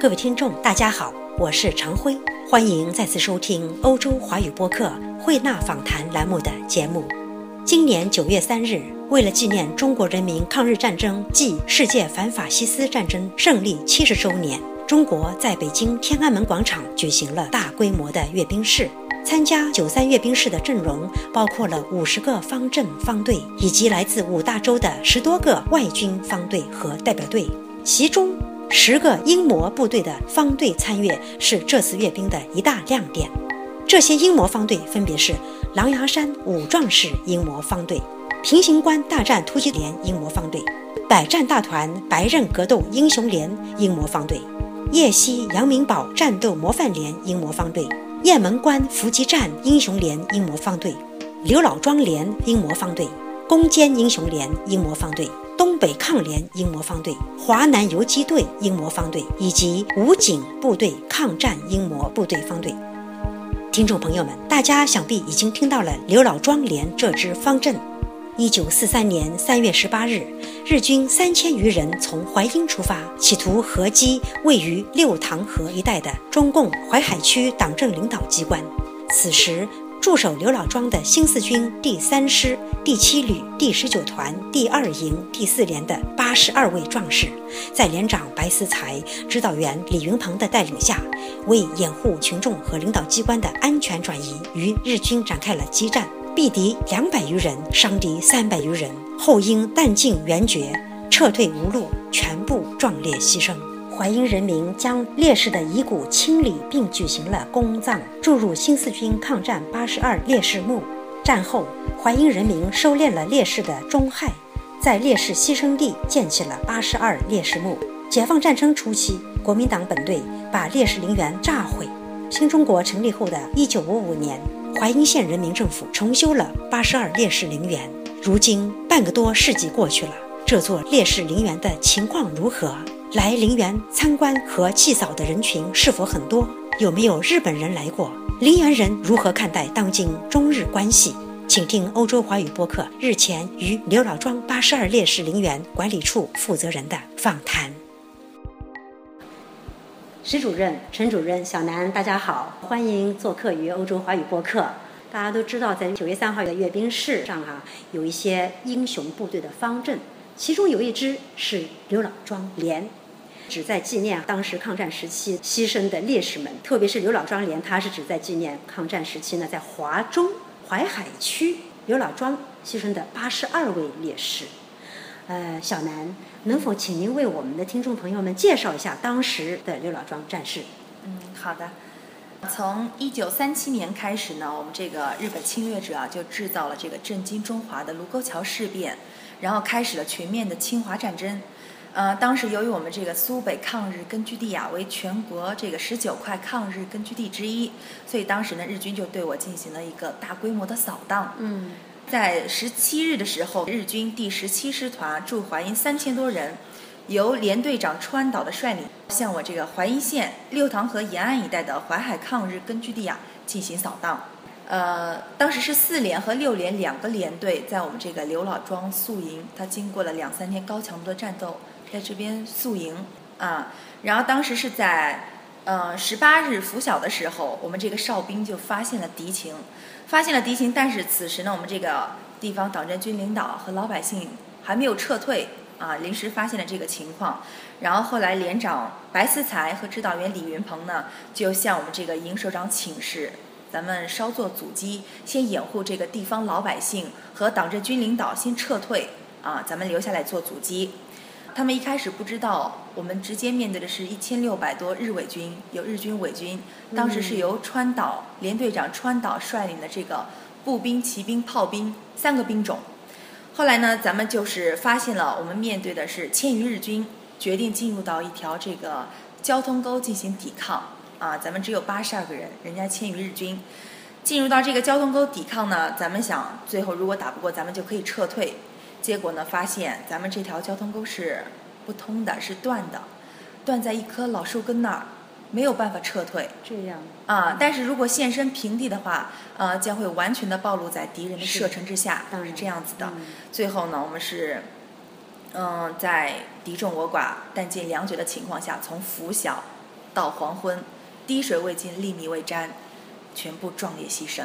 各位听众，大家好，我是常辉，欢迎再次收听欧洲华语播客慧纳访谈栏目的节目。今年九月三日，为了纪念中国人民抗日战争暨世界反法西斯战争胜利七十周年，中国在北京天安门广场举行了大规模的阅兵式。参加九三阅兵式的阵容包括了五十个方阵方队，以及来自五大洲的十多个外军方队和代表队，其中。十个英模部队的方队参阅是这次阅兵的一大亮点。这些英模方队分别是狼牙山武壮士英模方队、平型关大战突击连英模方队、百战大团白刃格斗英雄连英模方队、夜西阳明堡战斗模范连英模方队、雁门关伏击战英雄连英模方队、刘老庄连英模方队、攻坚英雄连英模方队。东北抗联英模方队、华南游击队英模方队以及武警部队抗战英模部队方队，听众朋友们，大家想必已经听到了刘老庄连这支方阵。一九四三年三月十八日，日军三千余人从淮阴出发，企图合击位于六塘河一带的中共淮海区党政领导机关。此时。驻守刘老庄的新四军第三师第七旅第十九团第二营第四连的八十二位壮士，在连长白思才、指导员李云鹏的带领下，为掩护群众和领导机关的安全转移，与日军展开了激战，毙敌两百余人，伤敌三百余人，后因弹尽援绝，撤退无路，全部壮烈牺牲。淮阴人民将烈士的遗骨清理，并举行了公葬，注入新四军抗战八十二烈士墓。战后，淮阴人民收敛了烈士的忠害，在烈士牺牲地建起了八十二烈士墓。解放战争初期，国民党本队把烈士陵园炸毁。新中国成立后的一九五五年，淮阴县人民政府重修了八十二烈士陵园。如今半个多世纪过去了，这座烈士陵园的情况如何？来陵园参观和祭扫的人群是否很多？有没有日本人来过？陵园人如何看待当今中日关系？请听欧洲华语播客日前与刘老庄八十二烈士陵园管理处负责人的访谈。石主任、陈主任、小南，大家好，欢迎做客于欧洲华语播客。大家都知道，在九月三号的阅兵式上啊，有一些英雄部队的方阵，其中有一支是刘老庄连。旨在纪念当时抗战时期牺牲的烈士们，特别是刘老庄连，他是旨在纪念抗战时期呢，在华中淮海区刘老庄牺牲的八十二位烈士。呃，小南，能否请您为我们的听众朋友们介绍一下当时的刘老庄战士？嗯，好的。从一九三七年开始呢，我们这个日本侵略者啊，就制造了这个震惊中华的卢沟桥事变，然后开始了全面的侵华战争。呃，当时由于我们这个苏北抗日根据地啊为全国这个十九块抗日根据地之一，所以当时呢日军就对我进行了一个大规模的扫荡。嗯，在十七日的时候，日军第十七师团驻淮阴三千多人，由连队长川岛的率领，向我这个淮阴县六塘河沿岸一带的淮海抗日根据地啊进行扫荡。呃，当时是四连和六连两个连队在我们这个刘老庄宿营，他经过了两三天高强度的战斗。在这边宿营啊，然后当时是在呃十八日拂晓的时候，我们这个哨兵就发现了敌情，发现了敌情，但是此时呢，我们这个地方党政军领导和老百姓还没有撤退啊，临时发现了这个情况，然后后来连长白思才和指导员李云鹏呢，就向我们这个营首长请示，咱们稍作阻击，先掩护这个地方老百姓和党政军领导先撤退啊，咱们留下来做阻击。他们一开始不知道，我们直接面对的是一千六百多日伪军，有日军伪军。当时是由川岛联队长川岛率领的这个步兵、骑兵、炮兵三个兵种。后来呢，咱们就是发现了，我们面对的是千余日军，决定进入到一条这个交通沟进行抵抗。啊，咱们只有八十二个人，人家千余日军进入到这个交通沟抵抗呢，咱们想最后如果打不过，咱们就可以撤退。结果呢？发现咱们这条交通沟是不通的，是断的，断在一棵老树根那儿，没有办法撤退。这样啊，但是如果现身平地的话，呃，将会完全的暴露在敌人的射程之下。当然这样子的。最后呢，我们是，嗯，在敌众我寡、弹尽粮绝的情况下，从拂晓到黄昏，滴水未进，粒米未沾，全部壮烈牺牲。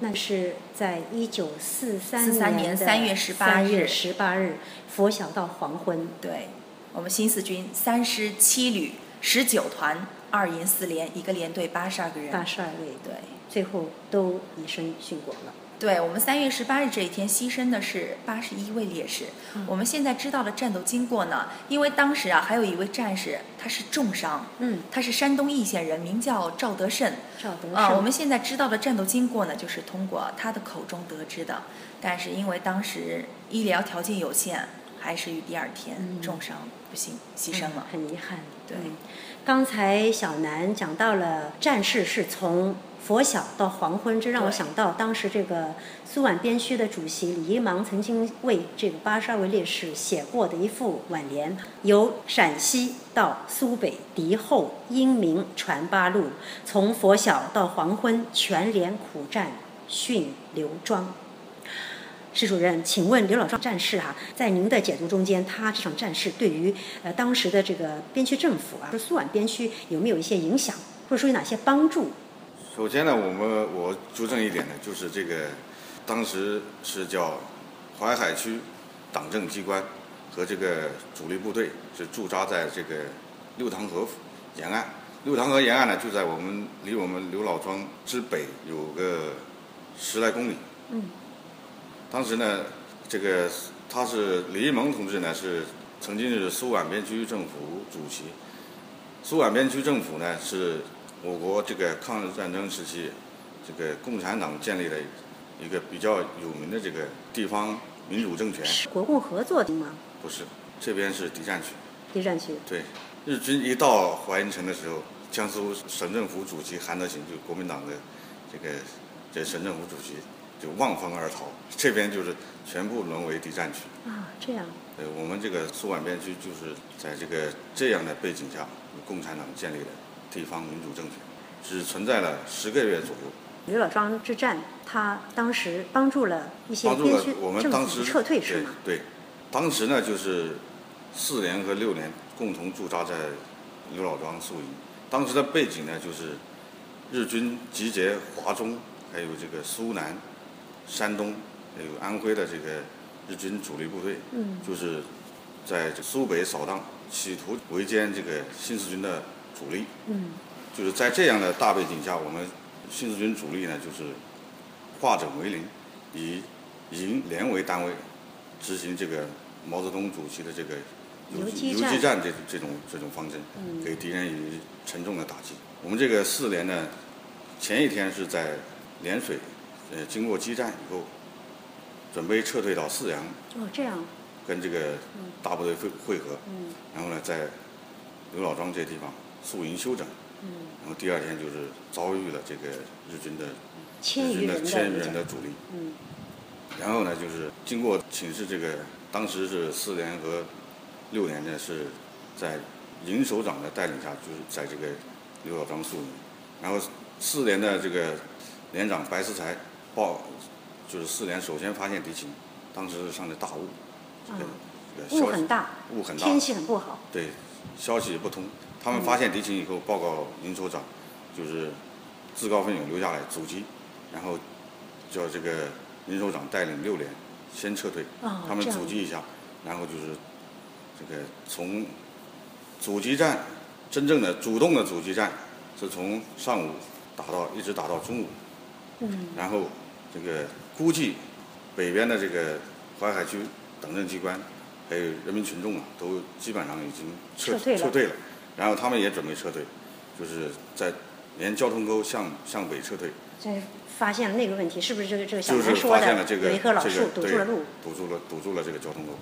那是在一九四三43年年的3月18 3月日十八日，拂晓到黄昏。对，我们新四军三师七旅十九团二营四连，一个连队八十二个人。八十二位，对。最后都以身殉国了。对我们三月十八日这一天牺牲的是八十一位烈士。嗯我们现在知道的战斗经过呢，因为当时啊还有一位战士他是重伤，嗯，他是山东易县人，名叫赵德胜。赵德胜。啊，我们现在知道的战斗经过呢，就是通过他的口中得知的。但是因为当时医疗条件有限，还是于第二天嗯重伤不幸牺牲了。很遗憾。对嗯刚才小南讲到了战士是从拂晓到黄昏，这让我想到当时这个苏皖边区的主席李一芒曾经为这个八十二位烈士写过的一副挽联：由陕西到苏北敌后英明传八路，从拂晓到黄昏全连苦战殉刘庄。施主任，请问刘老庄战士哈、在您的解读中间，他这场战事对于呃当时的这个边区政府啊，就苏皖边区有没有一些影响，或者说有哪些帮助？首先呢，我们我纠正一点呢，就是这个当时是叫淮海区党政机关和这个主力部队是驻扎在这个六塘河沿岸。六塘河沿岸呢，就在我们离我们刘老庄之北有个十来公里。嗯。当时呢，这个他是李一萌同志呢，是曾经是苏皖边区政府主席。苏皖边区政府呢，是我国这个抗日战争时期，这个共产党建立了一个比较有名的这个地方民主政权。是国共合作的吗？不是，这边是敌占区。敌占区。对，日军一到淮阴城的时候，江苏省政府主席韩德勤，就国民党的这个这省政府主席，就望风而逃，这边就是全部沦为敌占区。啊，这样。呃，我们这个苏皖边区就是在这个这样的背景下，共产党建立的地方民主政权，只存在了十个月左右。刘老庄之战，他当时帮助了一些边区我们当时政府撤退是吗？对，对，当时呢就是四连和六连共同驻扎在刘老庄宿营。当时的背景呢就是日军集结华中，还有这个苏南、山东，还有安徽的这个日军主力部队，嗯，就是在这苏北扫荡，企图围歼这个新四军的主力。嗯，就是在这样的大背景下，我们新四军主力呢，就是化整为零，以营连为单位，执行这个毛泽东主席的这个游游击战游击战这这种这种方针，嗯给敌人以沉重的打击。我们这个四连呢，前一天是在涟水，呃，经过激战以后，准备撤退到泗阳，哦，这样。跟这个大部队会会合，嗯然后呢，在刘老庄这地方宿营休整。嗯，然后第二天就是遭遇了这个日军的千余人的千余人的主力，嗯然后呢，就是经过请示这个，当时是四连和六连呢是在营首长的带领下，就是在这个刘老庄宿营，然后四连的这个连长白思才报，就是四连首先发现敌情，当时是上的大雾，这个、这个雾很大，雾很大，天气很不好。对，消息也不通。他们发现敌情以后，报告营首长，就是自告奋勇留下来阻击，然后叫这个营首长带领六连先撤退，哦他们阻击一下，然后就是这个从阻击战真正的主动的阻击战是从上午打到一直打到中午，嗯。然后这个估计北边的这个淮海区党政机关还有人民群众啊，都基本上已经撤撤退了。了，然后他们也准备撤退，就是在沿交通沟向向北撤退，这发现了那个问题，是不是这个这个小就是南说的发现了这个有一棵老这树个堵住了路？堵住了堵住了这个交通沟，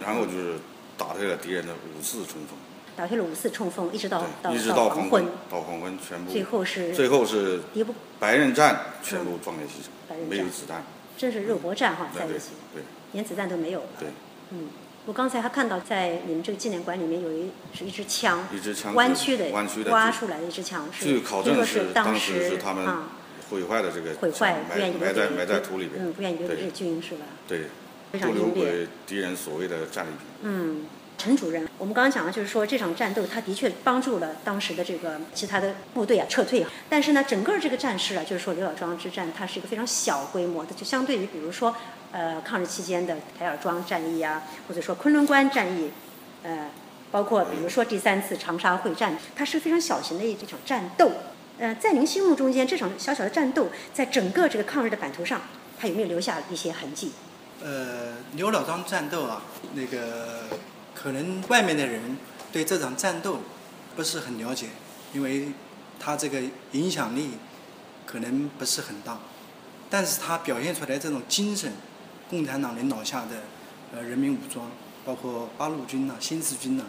然后就是打退了敌人的五次冲锋，打退了五次冲锋，一直到到，一直到黄昏，到黄昏。全部最后是最后是敌不白刃战全部壮烈牺牲，没有子弹，真是肉搏战哈，在一起，对。连子弹都没有了。对。嗯，我刚才还看到在你们这个纪念馆里面有一是一支枪，一支枪弯曲的弯曲的挖出来的一支枪，是据考证是当时是他们啊毁坏的这个毁坏，埋不愿意埋在埋在土里边，嗯，不愿意留给日军是吧？对，非常不留给敌人所谓的战利品。嗯，陈主任，我们刚刚讲了，就是说这场战斗，他的确帮助了当时的这个其他的部队啊撤退。但是呢，整个这个战事啊，就是说刘老庄之战，它是一个非常小规模的，就相对于比如说呃抗日期间的台儿庄战役啊，或者说昆仑关战役，呃，包括比如说第三次长沙会战，它是非常小型的一场战斗。呃，在您心目中间，这场小小的战斗，在整个这个抗日的版图上，它有没有留下一些痕迹？呃，刘老庄战斗啊，那个可能外面的人对这场战斗不是很了解，因为他这个影响力可能不是很大，但是他表现出来这种精神，共产党领导下的呃人民武装，包括八路军呐、新四军呐，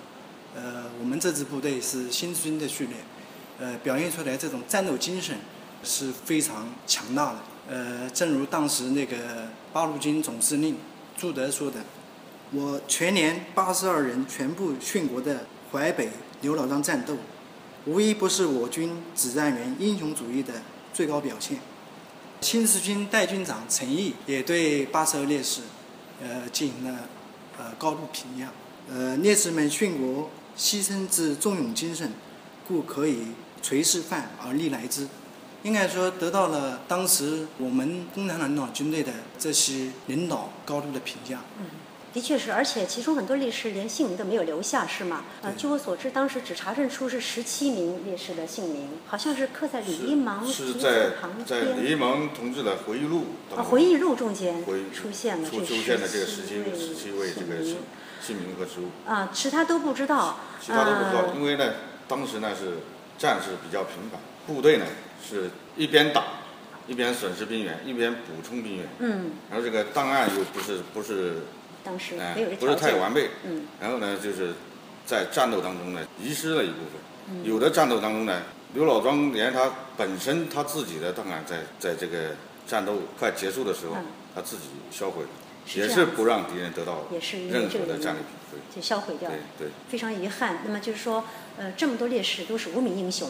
呃，我们这支部队是新四军的序列，呃，表现出来这种战斗精神是非常强大的。呃，正如当时那个八路军总司令朱德说的：“我全连八十二人全部殉国的淮北刘老庄战斗，无一不是我军指战员英雄主义的最高表现。”新四军代军长陈毅也对八十二烈士，呃，进行了呃高度评价。呃，烈士们殉国牺牲之忠勇精神，故可以垂示范而历来之。应该说得到了当时我们共产党领导军队的这些领导高度的评价。嗯，的确是，而且其中很多烈士连姓名都没有留下，是吗？呃，据我所知，当时只查证出是十七名烈士的姓名，好像是刻在李一芒是题在在李一边。芒同志的回忆录当啊，回忆录中间出现了出出现了这个十十七位十七位这个姓姓名和职务，啊，其他都不知道。其他都不知道，呃因为呢，当时呢是战事比较频繁，部队呢是一边打，一边损失兵员，一边补充兵员，嗯，然后这个档案又不是不是当时哎没有这不是。太完备，嗯然后呢就是在战斗当中呢遗失了一部分，嗯有的战斗当中呢，刘老庄连他本身他自己的档案在在这个战斗快结束的时候，嗯他自己销毁了，是也是不让敌人得到也是任何的战利品，就销毁掉了对。对非常遗憾。那么就是说，呃，这么多烈士都是无名英雄。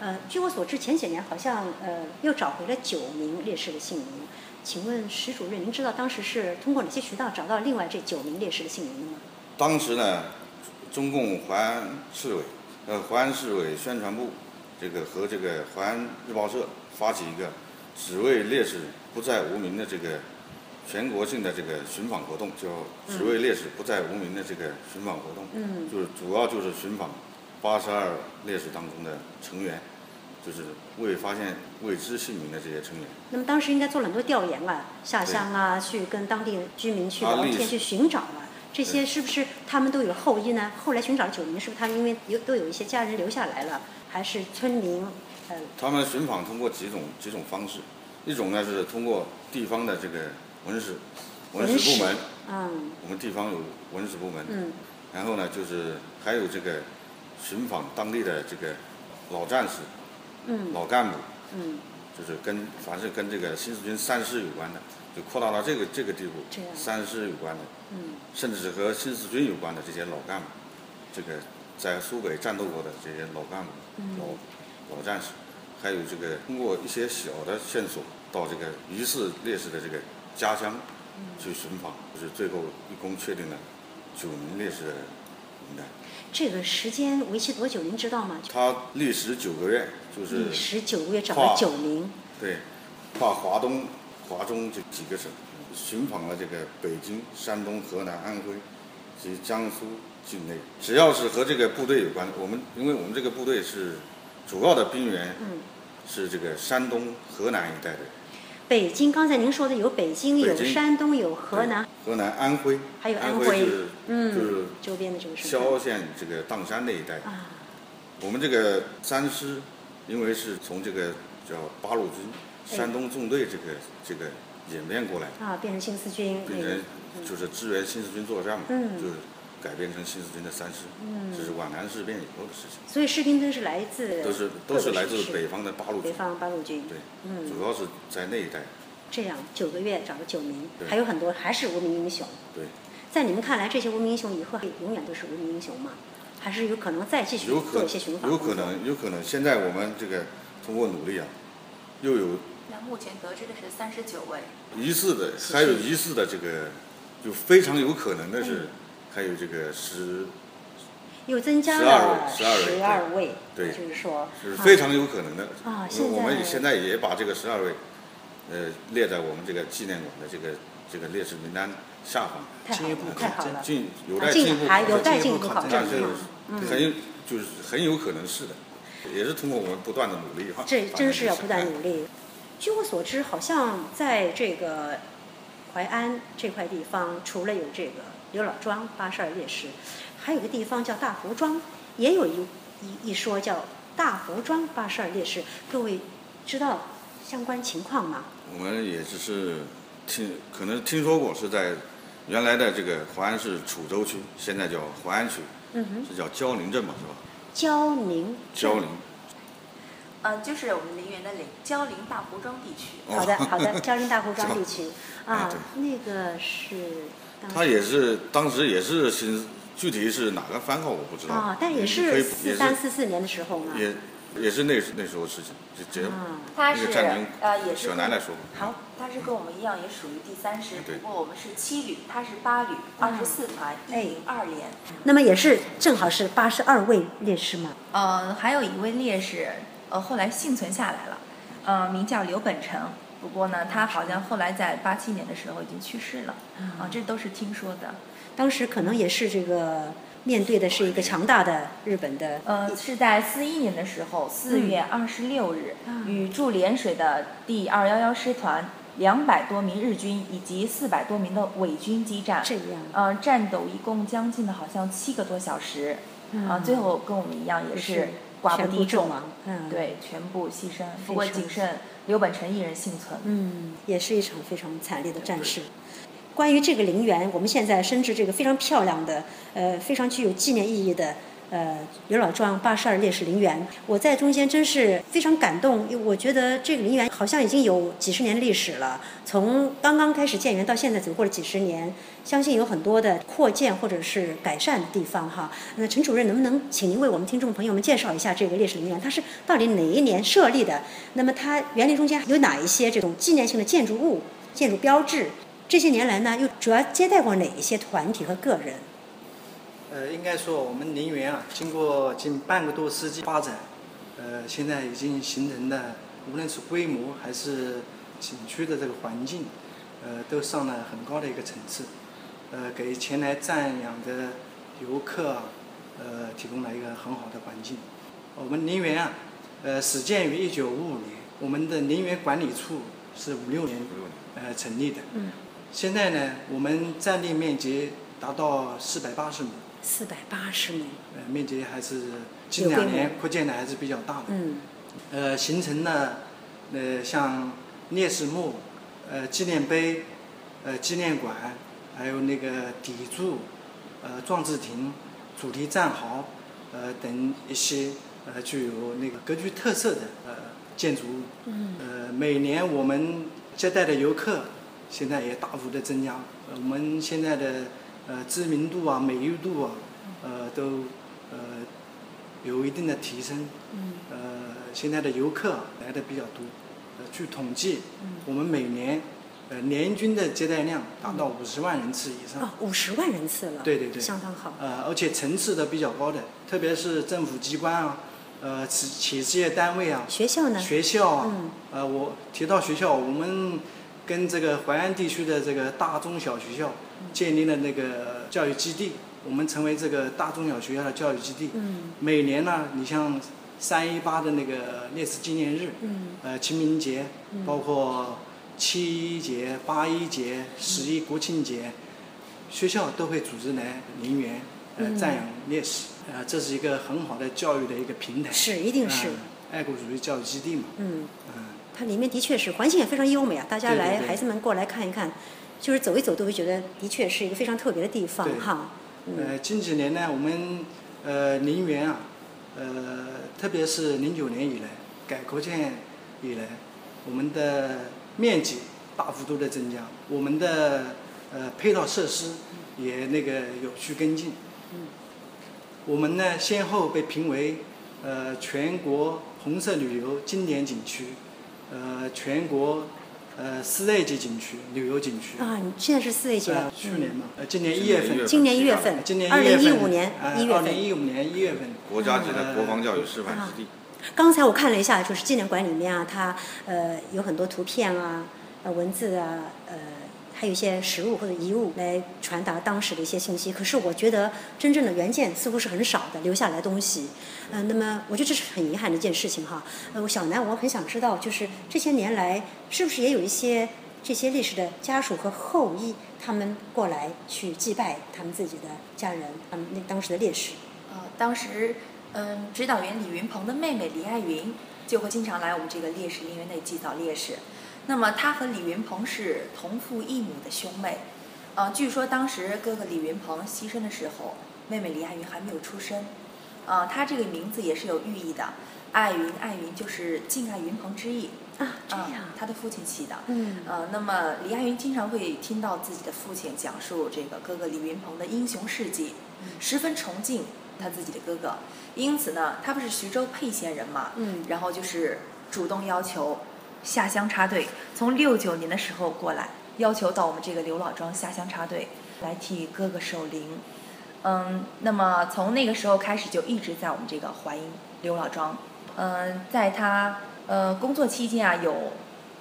呃，据我所知，前几年好像呃又找回了九名烈士的姓名。请问石主任，您知道当时是通过哪些渠道找到另外这九名烈士的姓名的吗？当时呢，中共淮安市委，呃，淮安市委宣传部，这个和这个淮安日报社发起一个只为烈士不再无名的这个全国性的这个寻访活动，叫“只为烈士不再无名”的这个寻访活动。嗯就是主要就是寻访八十二烈士当中的成员，就是未发现未知姓名的这些成员。那么当时应该做了很多调研啊，下乡啊，去跟当地居民去聊天，去寻找啊。这些是不是他们都有后裔呢？后来寻找了九名，是不是他们因为有都有一些家人留下来了，还是村民？呃，他们寻访通过几种几种方式，一种呢是通过地方的这个文史文史部门，嗯我们地方有文史部门，嗯然后呢就是还有这个寻访当地的这个老战士、嗯。老干部，嗯，就是跟凡是跟这个新四军三师有关的，就扩大到这个这个地步三师有关的，嗯。甚至是和新四军有关的这些老干部，这个在苏北战斗过的这些老干部、嗯。老老战士，还有这个通过一些小的线索到这个疑似烈士的这个家乡嗯。去寻访，就是最后一共确定了九名烈士的这个时间为期多久？您知道吗？他历时九个月，就是历时九个月找了九名，对，跨华东、华中这几个省，寻访了这个北京、山东、河南、安徽及江苏境内，只要是和这个部队有关，我们因为我们这个部队是主要的兵源嗯，是这个山东、河南一带的，北京刚才您说的有北京、有山东、有河南，河南、安徽，还有安安徽是就是嗯，周边的这个省萧县这个砀山那一带。啊，我们这个三师，因为是从这个叫八路军哎。山东纵队这个这个演变过来的。啊，变成新四军那变成就是支援新四军作战嘛，嗯。就改编成新四军的三师，嗯。这是皖南事变以后的事情，所以士兵都是来自都是都是来自北方的八路军。北，方八路军。对，嗯，主要是在那一带，这样九个月找了九名，还有很多还是无名英雄。对，在你们看来，这些无名英雄以后永远都是无名英雄吗？还是有可能再继续有可做一些寻访有可能有可能，现在我们这个通过努力啊，又有那目前得知的是三十九位，疑似的，是还有疑似的这个，就非常有可能的嗯。是，还有这个十又增加12了位12位十二位，对也就是说啊是非常有可能的。啊因为我们现在也把这个十二位，呃，列在我们这个纪念馆的这个这个烈士名单下方。进一步，太好了。进有待进一步有考证待进一步考证但是很有就是很有可能是的，也是通过我们不断的努力哈。这真是要不断哎努力。据我所知，好像在这个淮安这块地方，除了有这个刘老庄八十二烈士，还有个地方叫大湖庄，也有一一一说叫大湖庄八十二烈士。各位知道相关情况吗？我们也只是听，可能听说过是在原来的这个淮安市楚州区，现在叫淮安区，嗯哼，是叫焦宁镇嘛，是吧？焦宁镇焦陵。嗯，就是我们陵园的陵，焦陵大湖庄地区。哦好的，好的，焦陵大湖庄地区啊哎，那个是当他也是当时也是新，具体是哪个番号我不知道。啊，但也是四三四四年的时候嘛。也也是那时那时候事情，这这啊，它是那个战争呃也是小南来说过。好，他是跟我们一样，也属于第三师，不过我们是七旅，他是八旅，二十四团，一哎零二连。那么也是正好是八十二位烈士嘛。呃，还有一位烈士，呃，后来幸存下来了，呃，名叫刘本成。不过呢，他好像后来在八七年的时候已经去世了，啊，这都是听说的。当时可能也是这个面对的是一个强大的日本的呃，是在四一年的时候，四月二十六日，与驻涟水的第二幺幺师团两百多名日军以及四百多名的伪军激战。这样。呃，战斗一共将近的好像七个多小时，啊、最后跟我们一样也也是寡不敌众，嗯，，对，全部牺牲。不过仅剩刘本成一人幸存。嗯，也是一场非常惨烈的战事。关于这个陵园，我们现在深知这个非常漂亮的，呃，非常具有纪念意义的。呃，刘老庄八十二烈士陵园，我在中间真是非常感动，因为我觉得这个陵园好像已经有几十年历史了，从刚刚开始建园到现在，走过了几十年，相信有很多的扩建或者是改善地方哈。那陈主任能不能请您为我们听众朋友们介绍一下这个烈士陵园？它是到底哪一年设立的？那么它园林中间有哪一些这种纪念性的建筑物、建筑标志？这些年来呢，又主要接待过哪一些团体和个人？呃，应该说我们陵园啊，经过近半个多世纪发展，呃，现在已经形成的，无论是规模还是景区的这个环境，呃，都上了很高的一个层次，呃，给前来瞻仰的游客啊，呃，提供了一个很好的环境。我们陵园啊，呃，始建于一九五五年，我们的陵园管理处是五六年呃成立的。嗯。现在呢，我们占地面积达到四百八十亩。四百八十亩。呃，面积还是近两年扩建的还是比较大的。嗯。呃，形成了呃像烈士墓、呃纪念碑、呃纪念馆，还有那个砥柱、呃壮志亭、主题战壕，呃等一些呃具有那个格局特色的呃建筑物。嗯。呃，每年我们接待的游客现在也大幅的增加。呃我们现在的呃知名度啊、美誉度啊，呃都呃有一定的提升。嗯。呃，现在的游客来的比较多。呃，据统计，我们每年呃年均的接待量达到五十万人次以上。哦，五十万人次了。对对对相当好。呃，而且层次都比较高的，特别是政府机关啊，呃，企企事业单位啊，学校呢？学校啊，嗯呃，我提到学校，我们跟这个淮安地区的这个大中小学校建立了那个教育基地，我们成为这个大中小学校的教育基地。嗯。每年呢，你像三一八的那个烈士纪念日，嗯。呃，清明节，包括七一节、八一节、十一国庆节，学校都会组织来陵园，呃，嗯。瞻仰烈士，呃，这是一个很好的教育的一个平台。是一定是。嗯爱国主义教育基地嘛。嗯，嗯，它里面的确是环境也非常优美啊，大家来孩子们过来看一看，就是走一走都会觉得的确是一个非常特别的地方哈。嗯呃，近几年呢，我们呃陵园啊，呃，特别是零九年以来，改扩建以来，我们的面积大幅度的增加，我们的呃配套设施也那个有序跟进。我们呢，先后被评为呃全国红色旅游经典景区，呃全国呃四 A 级景区，旅游景区。啊，你现在是四 A 级呃了，，去年嘛，呃，今年一月份，今年一月份，今年二零一月份，一五年一月份。二零一五年一月份，国家级的国防教育示范基地。刚才我看了一下，就是纪念馆里面啊，它呃有很多图片啊、呃文字啊、呃还有一些实物或者遗物来传达当时的一些信息。可是我觉得真正的原件似乎是很少的留下来东西。嗯、那么我觉得这是很遗憾的一件事情哈。呃，我小南我很想知道，就是这些年来是不是也有一些这些烈士的家属和后裔，他们过来去祭拜他们自己的家人，他们那当时的烈士。呃，当时，嗯，指导员李云鹏的妹妹李爱云就会经常来我们这个烈士陵园内祭扫烈士。那么他和李云鹏是同父异母的兄妹。呃，据说当时哥哥李云鹏牺牲的时候，妹妹李爱云还没有出生。呃，他这个名字也是有寓意的，爱云爱云就是敬爱云鹏之意。啊，这啊样，他的父亲起的。嗯呃，那么李爱云经常会听到自己的父亲讲述这个哥哥李云鹏的英雄事迹，十分崇敬他自己的哥哥，因此呢，他不是徐州沛县人嘛，嗯然后就是主动要求下乡插队，从六九年的时候过来，要求到我们这个刘老庄下乡插队，来替哥哥守灵。嗯，那么从那个时候开始就一直在我们这个淮阴刘老庄。嗯，在他呃工作期间啊，有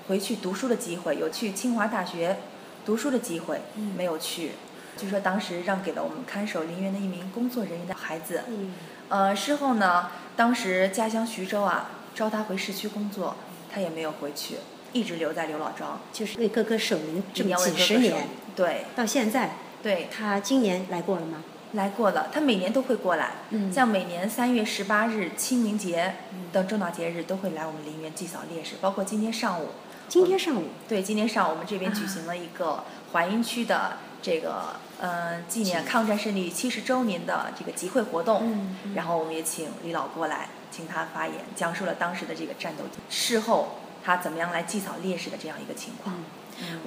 回去读书的机会，有去清华大学读书的机会，嗯没有去。据说当时让给了我们看守陵园的一名工作人员的孩子。嗯呃，事后呢，当时家乡徐州啊，招他回市区工作，他也没有回去，一直留在刘老庄，就是为哥哥守灵这么几十年。对。到现在，对，他今年来过了吗？来过了，他每年都会过来。嗯。像每年三月十八日、清明节等重大节日都会来我们陵园祭扫烈士，包括今天上午。今天上午，对，今天上午我们这边举行了一个淮阴区的这个呃纪念抗战胜利七十周年的这个集会活动，嗯嗯。然后我们也请李老过来，请他发言，讲述了当时的这个战斗事后他怎么样来祭扫烈士的这样一个情况。嗯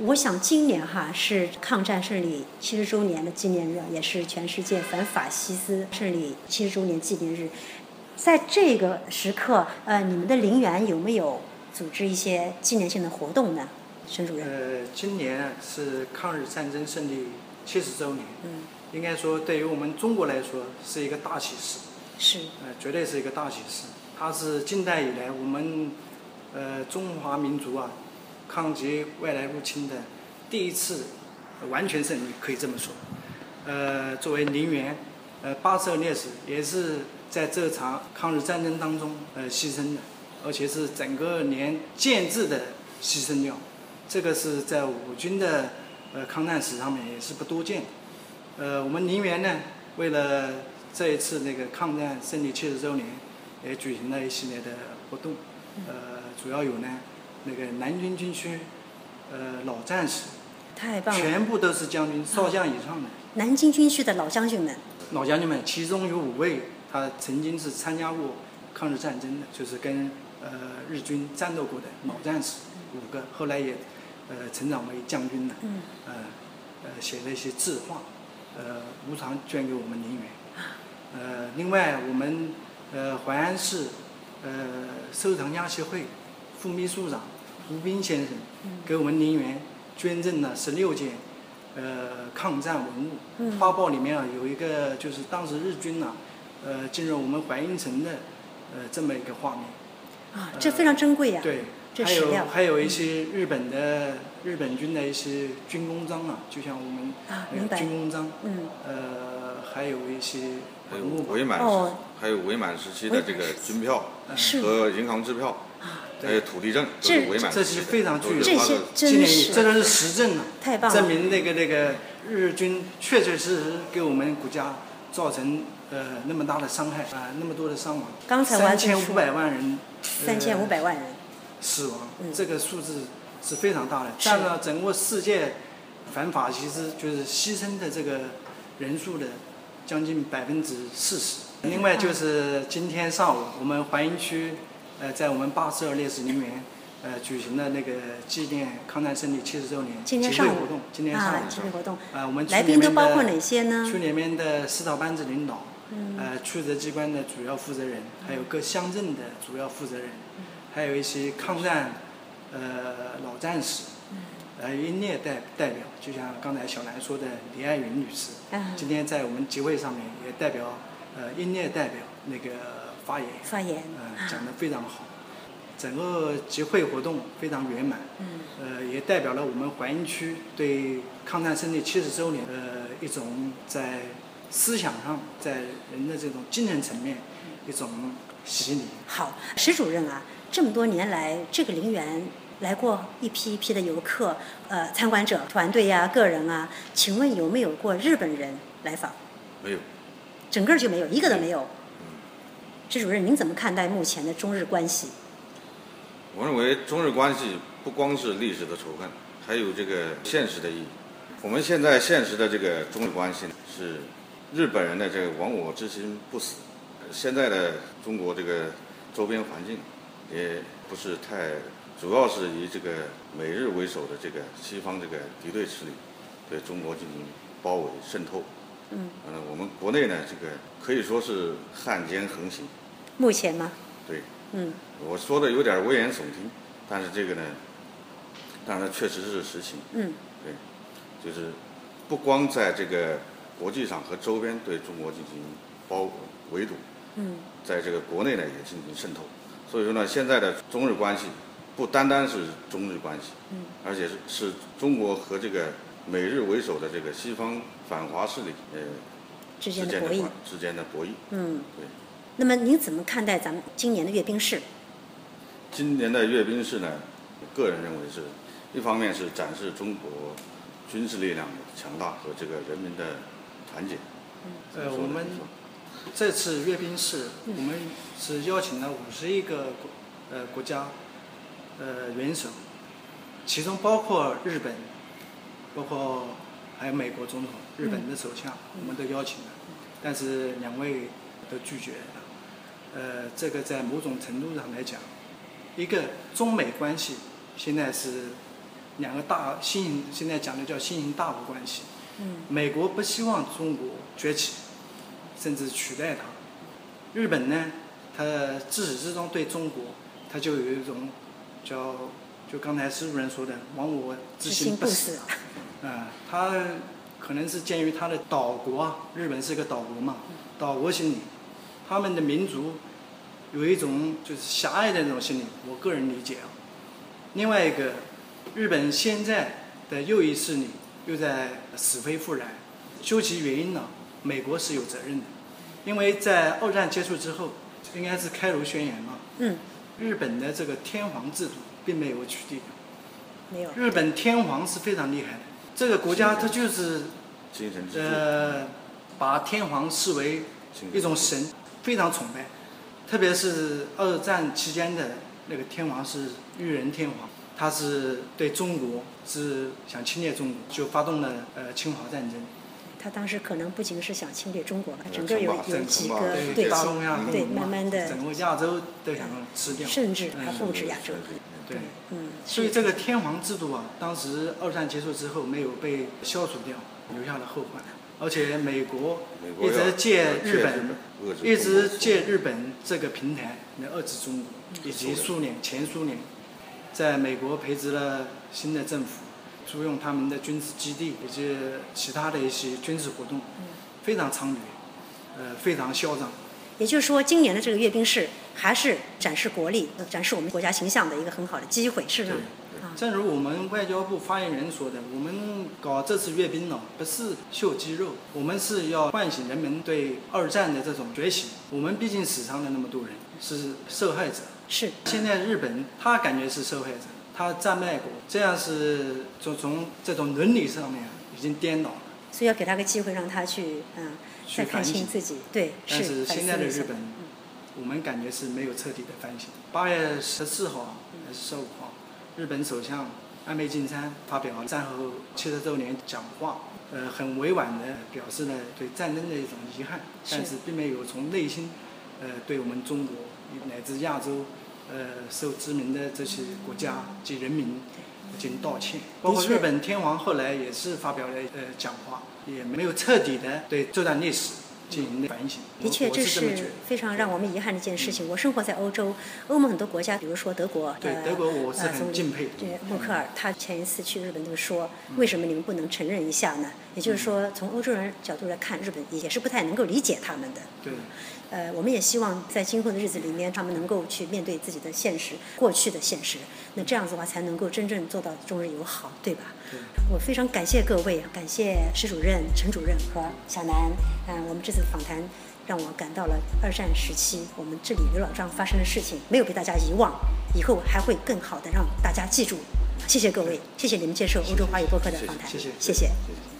我想今年哈是抗战胜利七十周年的纪念日，也是全世界反法西斯胜利七十周年纪念日。在这个时刻，呃，你们的陵园有没有组织一些纪念性的活动呢？沈主任，呃，今年是抗日战争胜利七十周年，嗯，应该说对于我们中国来说是一个大喜事，是，呃，绝对是一个大喜事。它是近代以来我们呃中华民族啊抗击外来入侵的第一次完全胜利，可以这么说。呃，作为陵园，呃，八十二烈士也是在这场抗日战争当中呃牺牲的，而且是整个连建制的牺牲掉，这个是在我军的呃抗战史上面也是不多见的。呃，我们陵园呢，为了这一次那个抗战胜利七十周年，也举行了一系列的活动。呃，主要有呢，那个南京军区，呃，老战士，太棒了！全部都是将军，少将以上的南京军区的老将军们，老将军们，其中有五位，他曾经是参加过抗日战争的，就是跟呃日军战斗过的老战士，五个，后来也呃成长为将军的。嗯，呃呃写了一些字画，呃无偿捐给我们陵园。呃，另外我们呃淮安市呃收藏家协会副秘书长吴斌先生给我们陵园捐赠了十六件呃抗战文物。嗯。画报里面啊有一个就是当时日军呐、呃进入我们淮阴城的呃这么一个画面。啊，这非常珍贵呀、对，还有还有一些日本的日本军的一些军功章啊，就像我们那个啊军功章，嗯，呃，还有一些还有伪满时，哦。还有伪满时期的这个军票和银行支票，还有土地证，都是这伪满这时期的。些非常具有纪念意义，这都是实证啊，太棒了。证明那个那个日军确确实实给我们国家造成呃那么大的伤害啊、那么多的伤亡，刚才三千五百万人，三千五百万人，死亡，嗯。这个数字是非常大的，是。占了整个世界反法西斯就是牺牲的这个人数的将近百分之四十。另外就是今天上午，我们淮阴区呃在我们八十二烈士陵园呃举行的那个纪念抗战胜利七十周年集会活动，今天上啊，集会活动，啊，我们区来宾都包括哪些呢？区里面的四道班子领导，嗯。呃，区责机关的主要负责人，还有各乡镇的主要负责人，还有一些抗战呃老战士，呃英烈代代表，就像刚才小兰说的李爱云女士，啊今天在我们集会上面也代表呃英烈代表那个发言，发言嗯、啊讲得非常好，整个集会活动非常圆满，嗯呃，也代表了我们淮阴区对抗战胜利七十周年呃一种在思想上，在人的这种精神层面一种洗礼。好，石主任啊，这么多年来，这个陵园来过一批一批的游客，呃，参观者、团队呀、个人啊，请问有没有过日本人来访？没有，整个就没有，一个都没有。嗯，施主任，您怎么看待目前的中日关系？我认为中日关系不光是历史的仇恨，还有这个现实的意义。我们现在现实的这个中日关系呢，是日本人的这个亡我之心不死。现在的中国这个周边环境也不是太，主要是以这个美日为首的这个西方这个敌对势力对中国进行包围渗透。嗯，呃，我们国内呢，这个可以说是汉奸横行。目前吗？对，嗯我说的有点危言耸听，但是这个呢，但是确实是实情。嗯对，就是不光在这个国际上和周边对中国进行包围堵，嗯在这个国内呢也进行渗透。所以说呢，现在的中日关系不单单是中日关系，嗯，而且是是中国和这个美日为首的这个西方反华势力呃之之间的博弈。之间的博弈。嗯，对。那么您怎么看待咱们今年的阅兵式？今年的阅兵式呢，个人认为是，一方面是展示中国军事力量的强大和这个人民的团结。嗯呃，我们这次阅兵式，我们是邀请了五十一个国呃国家呃元首，其中包括日本，包括还有美国总统、日本的首相，我们都邀请了，但是两位都拒绝了。呃，这个在某种程度上来讲，一个中美关系现在是两个大新型，现在讲的叫新型大国关系。嗯美国不希望中国崛起，甚至取代它。日本呢，它自始至终对中国，它就有一种叫，就刚才施主任说的“亡我之之心不死。死啊”他可能是鉴于他的岛国啊，日本是个岛国嘛，岛国心理，他们的民族有一种就是狭隘的那种心理，我个人理解啊。另外一个，日本现在的右翼势力又在死灰复燃，究其原因呢，美国是有责任的，因为在二战结束之后，应该是开罗宣言嘛，嗯，日本的这个天皇制度并没有取缔掉。没有。日本天皇是非常厉害的，这个国家它就是精神。呃，把天皇视为一种神，非常崇拜。特别是二战期间的那个天皇是裕仁天皇，他是对中国是想侵略中国，就发动了呃侵华战争。他当时可能不仅是想侵略中国了，呃整个有有几个对东亚对，共荣嘛慢慢的，整个亚洲都想吃掉。甚至还嗯不止亚洲。对，嗯，所以这个天皇制度啊，当时二战结束之后没有被消除掉，留下了后患。而且美国一直借日本，一直借日本这个平台来遏制中国，以及苏联前苏联，在美国培植了新的政府，租用他们的军事基地以及其他的一些军事活动，非常猖獗，呃，非常嚣张。也就是说，今年的这个阅兵式还是展示国力、呃展示我们国家形象的一个很好的机会，是吧？啊，正如我们外交部发言人说的，我们搞这次阅兵呢，不是秀肌肉，我们是要唤醒人们对二战的这种觉醒。我们毕竟死伤了那么多人，是受害者。是现在日本他感觉是受害者，他战败国，这样是就从这种伦理上面已经颠倒了。所以要给他个机会，让他去嗯，去反省清自己。对，但是现在的日本，我们感觉是没有彻底的反省。八月十四号还是十五号，日本首相安倍晋三发表战后七十周年讲话，呃，很委婉的表示了对战争的一种遗憾，但是并没有从内心，呃，对我们中国乃至亚洲，呃，受殖民的这些国家及人民进行道歉。包括日本天皇后来也是发表了呃讲话，也没有彻底的对这段历史进行的反省。的确，这是。非常让我们遗憾的一件事情。我生活在欧洲，欧盟很多国家，比如说德国，呃对德国我是很敬佩的对，默克尔，他前一次去日本就说，为什么你们不能承认一下呢？也就是说，从欧洲人角度来看，日本也是不太能够理解他们的。对，呃，我们也希望在今后的日子里面，他们能够去面对自己的现实，过去的现实。那这样子的话，才能够真正做到中日友好，对吧？对我非常感谢各位，感谢施主任、陈主任和小南。嗯、我们这次访谈让我感到了二战时期我们这里刘老庄发生的事情没有被大家遗忘，以后还会更好的让大家记住。谢谢各位，谢谢你们接受欧洲华语播客的访谈，谢谢谢谢谢谢